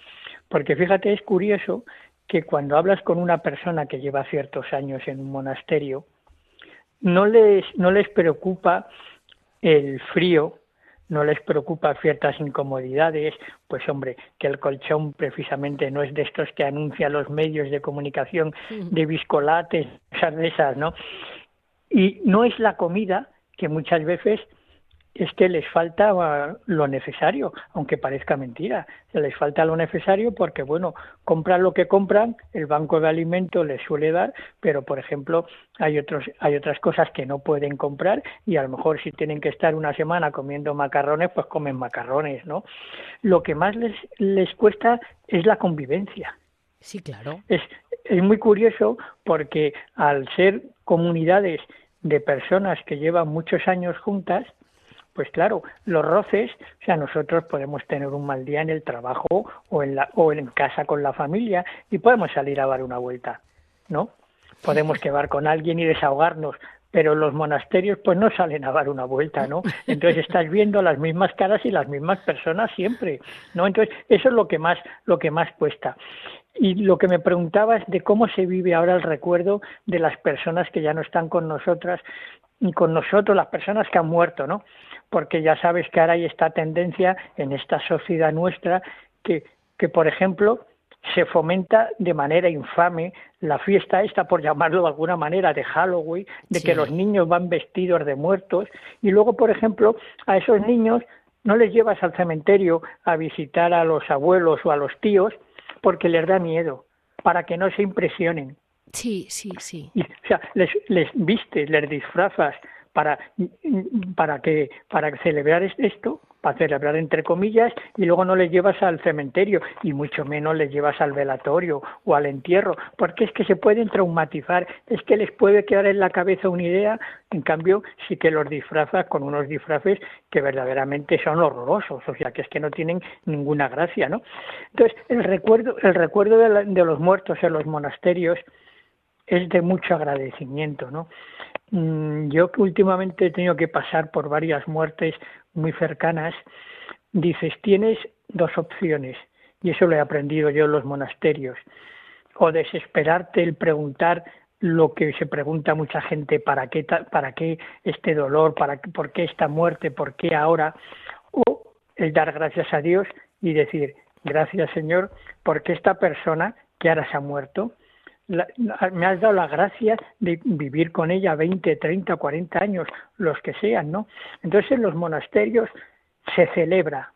porque fíjate, es curioso que cuando hablas con una persona que lleva ciertos años en un monasterio, no les, no les preocupa el frío, no les preocupa ciertas incomodidades, pues hombre, que el colchón precisamente no es de estos que anuncian los medios de comunicación de biscolates, esas de esas, ¿no? Y no es la comida que muchas veces es que les falta lo necesario, aunque parezca mentira. Les falta lo necesario porque, bueno, compran lo que compran, el banco de alimentos les suele dar, pero, por ejemplo, hay, otros, hay otras cosas que no pueden comprar y a lo mejor si tienen que estar una semana comiendo macarrones, pues comen macarrones, ¿no? Lo que más les, les cuesta es la convivencia. Sí, claro. Es, es muy curioso porque al ser comunidades de personas que llevan muchos años juntas, pues claro, los roces, o sea, nosotros podemos tener un mal día en el trabajo o en, la, o en casa con la familia y podemos salir a dar una vuelta, ¿no? Podemos quedar con alguien y desahogarnos, pero los monasterios pues no salen a dar una vuelta, ¿no? Entonces estás viendo las mismas caras y las mismas personas siempre, ¿no? Entonces eso es lo que más lo que más cuesta. Y lo que me preguntabas de cómo se vive ahora el recuerdo de las personas que ya no están con nosotras y con nosotros, las personas que han muerto, ¿no? Porque ya sabes que ahora hay esta tendencia en esta sociedad nuestra que, que por ejemplo, se fomenta de manera infame la fiesta esta, por llamarlo de alguna manera, de Halloween, de que los niños van vestidos de muertos, y luego, por ejemplo, a esos niños no les llevas al cementerio a visitar a los abuelos o a los tíos porque les da miedo, para que no se impresionen. Sí, sí, sí. o sea, les, les vistes, les disfrazas para, para que para celebrar esto para celebrar entre comillas y luego no les llevas al cementerio y mucho menos les llevas al velatorio o al entierro porque es que se pueden traumatizar es que les puede quedar en la cabeza una idea en cambio sí que los disfrazas con unos disfraces que verdaderamente son horrorosos o sea que es que no tienen ninguna gracia no entonces el recuerdo el recuerdo de, de los muertos en los monasterios es de mucho agradecimiento no yo que últimamente he tenido que pasar por varias muertes muy cercanas, dices, tienes dos opciones, y eso lo he aprendido yo en los monasterios, o desesperarte el preguntar lo que se pregunta mucha gente, ¿para qué, para qué este dolor? ¿Para ¿Por qué esta muerte? ¿Por qué ahora? O el dar gracias a Dios y decir, gracias Señor, porque esta persona que ahora se ha muerto, me has dado la gracia de vivir con ella 20, 30, 40 años, los que sean, ¿no? Entonces en los monasterios se celebra,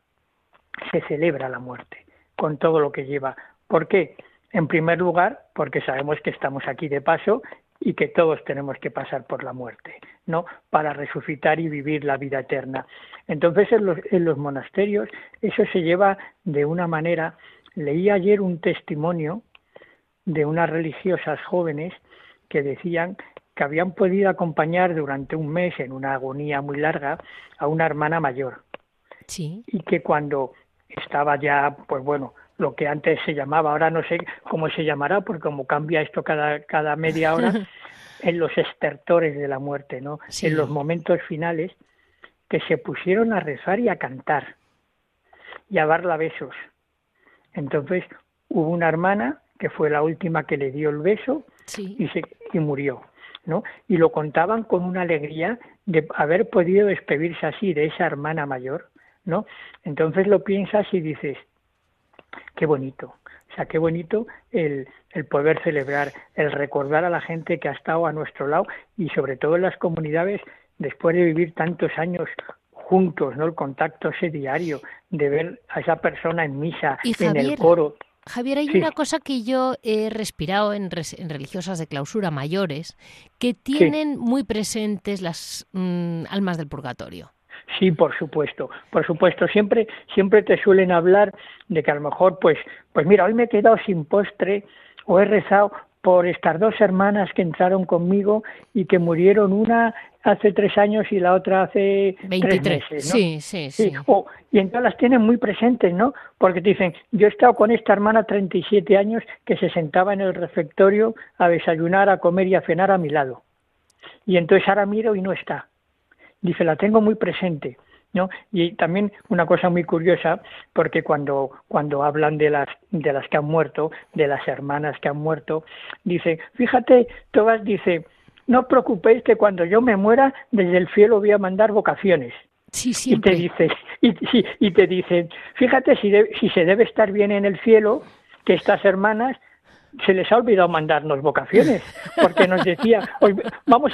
se celebra la muerte, con todo lo que lleva. ¿Por qué? En primer lugar, porque sabemos que estamos aquí de paso y que todos tenemos que pasar por la muerte, ¿no? Para resucitar y vivir la vida eterna. Entonces, en los, en los monasterios eso se lleva de una manera. Leí ayer un testimonio de unas religiosas jóvenes que decían que habían podido acompañar durante un mes en una agonía muy larga a una hermana mayor. Sí. Y que cuando estaba ya, pues bueno, lo que antes se llamaba, ahora no sé cómo se llamará, porque como cambia esto cada, cada media hora, en los estertores de la muerte, ¿no? En los momentos finales, que se pusieron a rezar y a cantar y a darla besos. Entonces hubo una hermana que fue la última que le dio el beso y, se, y murió. ¿no? Y lo contaban con una alegría de haber podido despedirse así de esa hermana mayor, ¿no? Entonces lo piensas y dices, qué bonito, o sea, qué bonito el, el poder celebrar, el recordar a la gente que ha estado a nuestro lado y sobre todo en las comunidades, después de vivir tantos años juntos, ¿no? El contacto ese diario, de ver a esa persona en misa, en el coro. Javier, hay una cosa que yo he respirado en, religiosas de clausura mayores que tienen muy presentes las mm, almas del purgatorio. Sí, por supuesto, por supuesto. Siempre, siempre te suelen hablar de que a lo mejor, pues, pues mira, hoy me he quedado sin postre o he rezado por estas dos hermanas que entraron conmigo y que murieron una hace tres años y la otra hace 23. tres meses, ¿no? Sí, sí, sí. y entonces las tienen muy presentes, ¿no? Porque te dicen, yo he estado con esta hermana 37 años que se sentaba en el refectorio a desayunar, a comer y a cenar a mi lado. Y entonces ahora miro y no está. Dice, la tengo muy presente. Y también una cosa muy curiosa, porque cuando, cuando hablan de las, de las que han muerto, de las hermanas que han muerto, dice, fíjate, todas dice, no os preocupéis que cuando yo me muera, desde el cielo voy a mandar vocaciones. Sí, Y te dice, y, y te dicen, fíjate si, si se debe estar bien en el cielo, que estas hermanas se les ha olvidado mandarnos vocaciones, porque nos decía, vamos,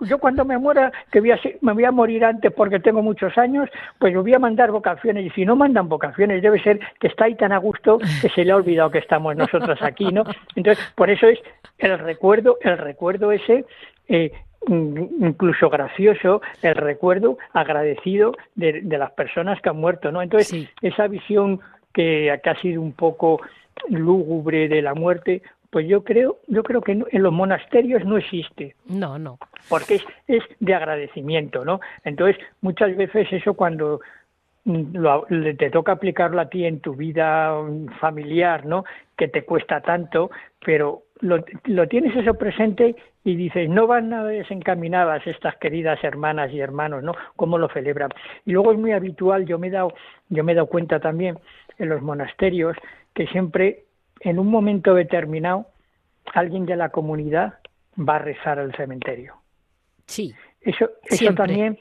yo cuando me muera, que voy a, me voy a morir antes porque tengo muchos años, pues os voy a mandar vocaciones, y si no mandan vocaciones, debe ser que está ahí tan a gusto que se le ha olvidado que estamos nosotros aquí, ¿no? Entonces, por eso es el recuerdo, el recuerdo ese, eh, incluso gracioso, el recuerdo agradecido de, las personas que han muerto, ¿no? Entonces, esa visión que, que ha sido un poco lúgubre de la muerte, pues yo creo, yo creo que en los monasterios no existe. No, no. Porque es, es de agradecimiento, ¿no? Entonces, muchas veces eso cuando mm, lo, te toca aplicarlo a ti en tu vida familiar, ¿no? Que te cuesta tanto, pero lo, lo, tienes eso presente y dices, no van nada desencaminadas estas queridas hermanas y hermanos, ¿no? ¿Cómo lo celebran? Y luego es muy habitual, yo me he dado, yo me he dado cuenta también en los monasterios que siempre en un momento determinado alguien de la comunidad va a rezar al cementerio. Sí. Eso, eso también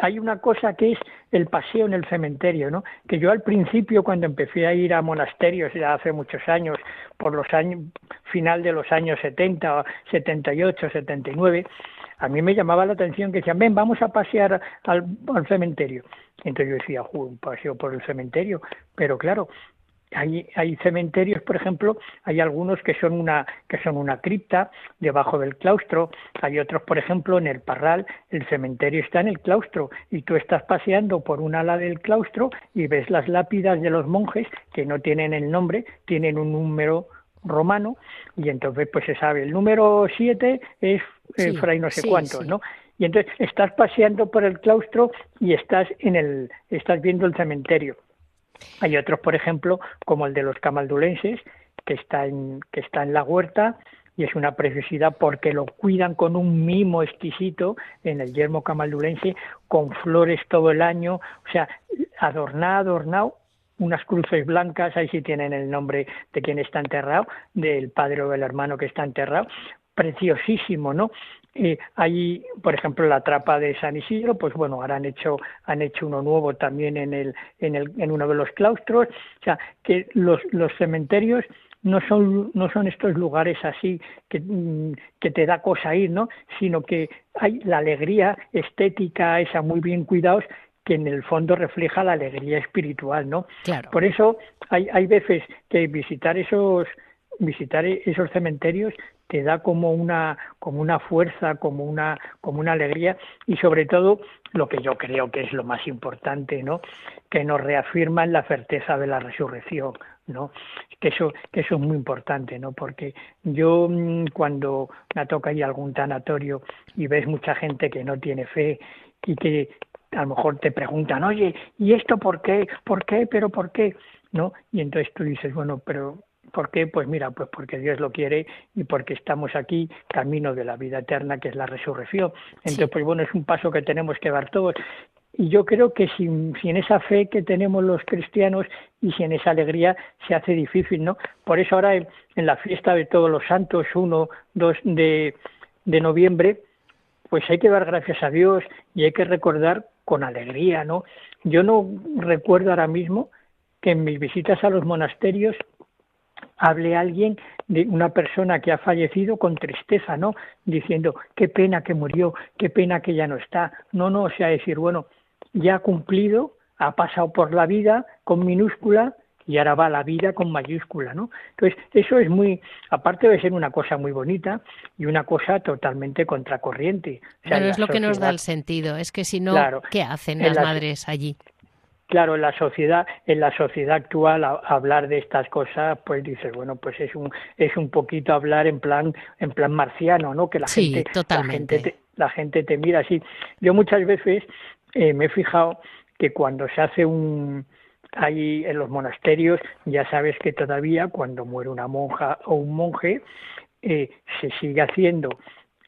hay una cosa que es el paseo en el cementerio, ¿no? Que yo al principio, cuando empecé a ir a monasterios, ya hace muchos años, por los años, final de los años 70, 78, 79, a mí me llamaba la atención que decían, ven, vamos a pasear al, al cementerio. Entonces yo decía, un paseo por el cementerio. Pero claro, hay, hay cementerios, por ejemplo, hay algunos que son una que son una cripta debajo del claustro, hay otros, por ejemplo, en el Parral, el cementerio está en el claustro y tú estás paseando por un ala del claustro y ves las lápidas de los monjes que no tienen el nombre, tienen un número romano y entonces pues se sabe el número siete es eh, fray no sé cuántos, ¿no? Y entonces estás paseando por el claustro y estás en el estás viendo el cementerio hay otros, por ejemplo, como el de los camaldulenses, que está en, que está en la huerta y es una preciosidad porque lo cuidan con un mimo exquisito en el yermo camaldulense, con flores todo el año, o sea, adornado, adornado, unas cruces blancas, ahí sí tienen el nombre de quien está enterrado, del padre o del hermano que está enterrado, preciosísimo, ¿no? Eh, hay, por ejemplo, la trapa de San Isidro, pues bueno, ahora han hecho, han hecho uno nuevo también en, el, en, el, en uno de los claustros. O sea, que los, los cementerios no son, no son estos lugares así que, mm, que te da cosa ir, ¿no? Sino que hay la alegría estética, esa muy bien cuidados, que en el fondo refleja la alegría espiritual, ¿no? Claro. Por eso hay, hay veces que visitar esos visitar esos cementerios te da como una como una fuerza como una como una alegría y sobre todo lo que yo creo que es lo más importante no que nos reafirman la certeza de la resurrección no que eso que eso es muy importante no porque yo mm, cuando me toca ir a algún tanatorio y ves mucha gente que no tiene fe y que a lo mejor te preguntan oye y esto por qué por qué pero por qué no y entonces tú dices bueno pero ¿Por qué? Pues mira, pues porque Dios lo quiere y porque estamos aquí camino de la vida eterna, que es la resurrección. Entonces, pues bueno, es un paso que tenemos que dar todos. Y yo creo que sin, sin esa fe que tenemos los cristianos y sin esa alegría se hace difícil, ¿no? Por eso ahora en, la fiesta de todos los santos, 1, 2 de, de noviembre, pues hay que dar gracias a Dios y hay que recordar con alegría, ¿no? Yo no recuerdo ahora mismo que en mis visitas a los monasterios hable alguien de una persona que ha fallecido con tristeza, ¿no? Diciendo, qué pena que murió, qué pena que ya no está. No, no, o sea, decir, bueno, ya ha cumplido, ha pasado por la vida con minúscula y ahora va la vida con mayúscula, ¿no? Entonces, eso es muy, aparte de ser una cosa muy bonita y una cosa totalmente contracorriente. Pero es lo que nos da el sentido, es que si no, ¿qué hacen las madres allí? Claro, en la sociedad, en la sociedad actual, hablar de estas cosas, pues dices, bueno, pues es un, es un poquito hablar en plan, en plan marciano, ¿no? Que la gente, la gente, te, la gente te mira así. Yo muchas veces eh, me he fijado que cuando se hace un, ahí en los monasterios, ya sabes que todavía cuando muere una monja o un monje, eh, se sigue haciendo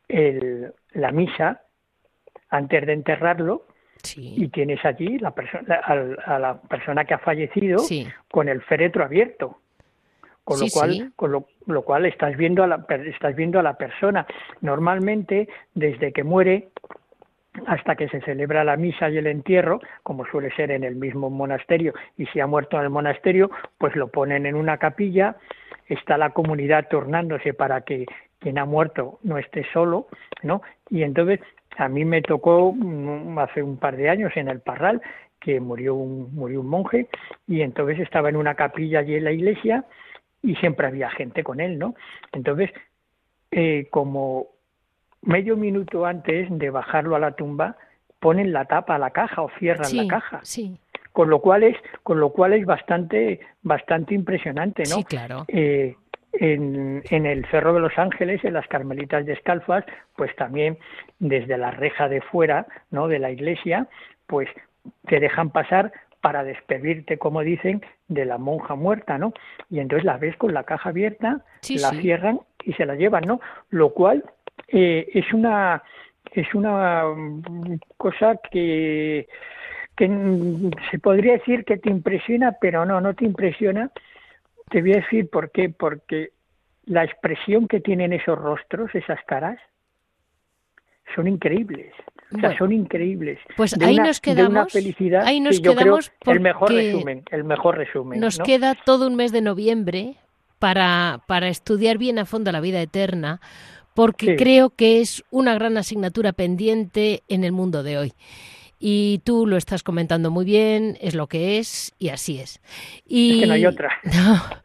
el, la misa antes de enterrarlo y tienes allí la a, la persona que ha fallecido con el féretro abierto. Con lo cual, con lo, cual estás viendo a la estás viendo a la persona. Normalmente, desde que muere hasta que se celebra la misa y el entierro, como suele ser en el mismo monasterio, y si ha muerto en el monasterio, pues lo ponen en una capilla, está la comunidad tornándose para que quien ha muerto no esté solo, ¿no? Y entonces a mí me tocó hace un par de años en el Parral que murió un, murió un monje y entonces estaba en una capilla allí en la iglesia y siempre había gente con él, ¿no? Entonces, eh, como medio minuto antes de bajarlo a la tumba, ponen la tapa a la caja o cierran la caja. Sí. Con lo cual es, con lo cual es bastante, bastante impresionante, ¿no? Sí, claro. Eh, en, en, el Cerro de los Ángeles, en las Carmelitas Descalzas, pues también desde la reja de fuera, ¿no? De la iglesia, pues te dejan pasar para despedirte, como dicen, de la monja muerta, ¿no? Y entonces la ves con la caja abierta, la cierran y se la llevan, ¿no? Lo cual eh, es una es una cosa que que se podría decir que te impresiona, pero no, no te impresiona te voy a decir por qué, porque la expresión que tienen esos rostros, esas caras, son increíbles. O sea, son increíbles. Pues ahí nos quedamos. una felicidad. Ahí nos quedamos el mejor resumen, el mejor resumen. Nos queda todo un mes de noviembre para, para estudiar bien a fondo la vida eterna, porque creo que es una gran asignatura pendiente en el mundo de hoy y tú lo estás comentando muy bien, es lo que es y así es. Y, es que no hay otra.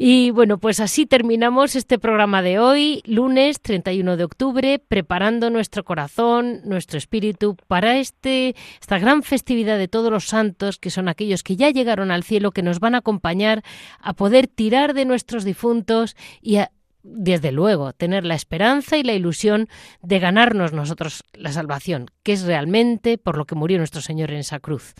Y bueno, pues así terminamos este programa de hoy, lunes 31 de octubre, preparando nuestro corazón, nuestro espíritu para este, esta gran festividad de todos los santos, que son aquellos que ya llegaron al cielo, que nos van a acompañar a poder tirar de nuestros difuntos y a, desde luego, tener la esperanza y la ilusión de ganarnos nosotros la salvación, que es realmente por lo que murió nuestro Señor en esa cruz.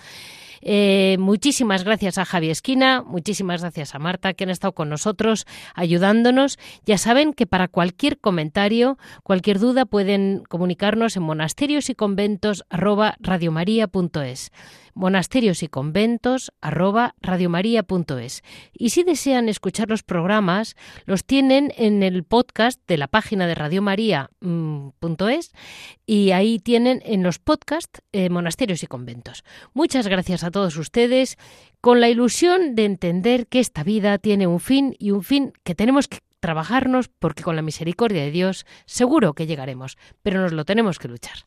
Eh, muchísimas gracias a Javi Esquina, muchísimas gracias a Marta que han estado con nosotros ayudándonos. Ya saben que para cualquier comentario, cualquier duda pueden comunicarnos en monasterios y conventos monasterios y conventos arroba. Y si desean escuchar los programas, los tienen en el podcast de la página de radiomaria.es mm, y ahí tienen en los podcasts eh, monasterios y conventos. Muchas gracias a todos ustedes con la ilusión de entender que esta vida tiene un fin y un fin que tenemos que trabajarnos porque con la misericordia de Dios seguro que llegaremos, pero nos lo tenemos que luchar.